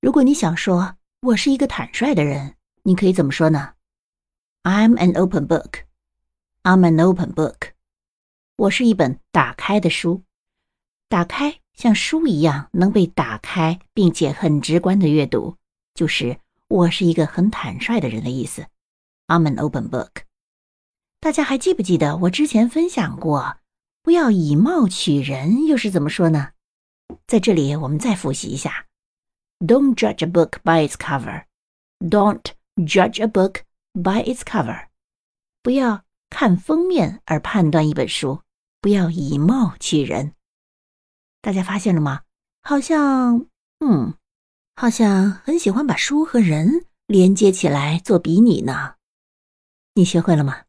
如果你想说我是一个坦率的人，你可以怎么说呢？I'm an open book. I'm an open book. 我是一本打开的书。打开像书一样能被打开，并且很直观的阅读，就是我是一个很坦率的人的意思。I'm an open book。大家还记不记得我之前分享过，不要以貌取人又是怎么说呢？在这里我们再复习一下：Don't judge a book by its cover. Don't judge a book by its cover. 不要看封面而判断一本书，不要以貌取人。大家发现了吗？好像，嗯，好像很喜欢把书和人连接起来做比拟呢。你学会了吗？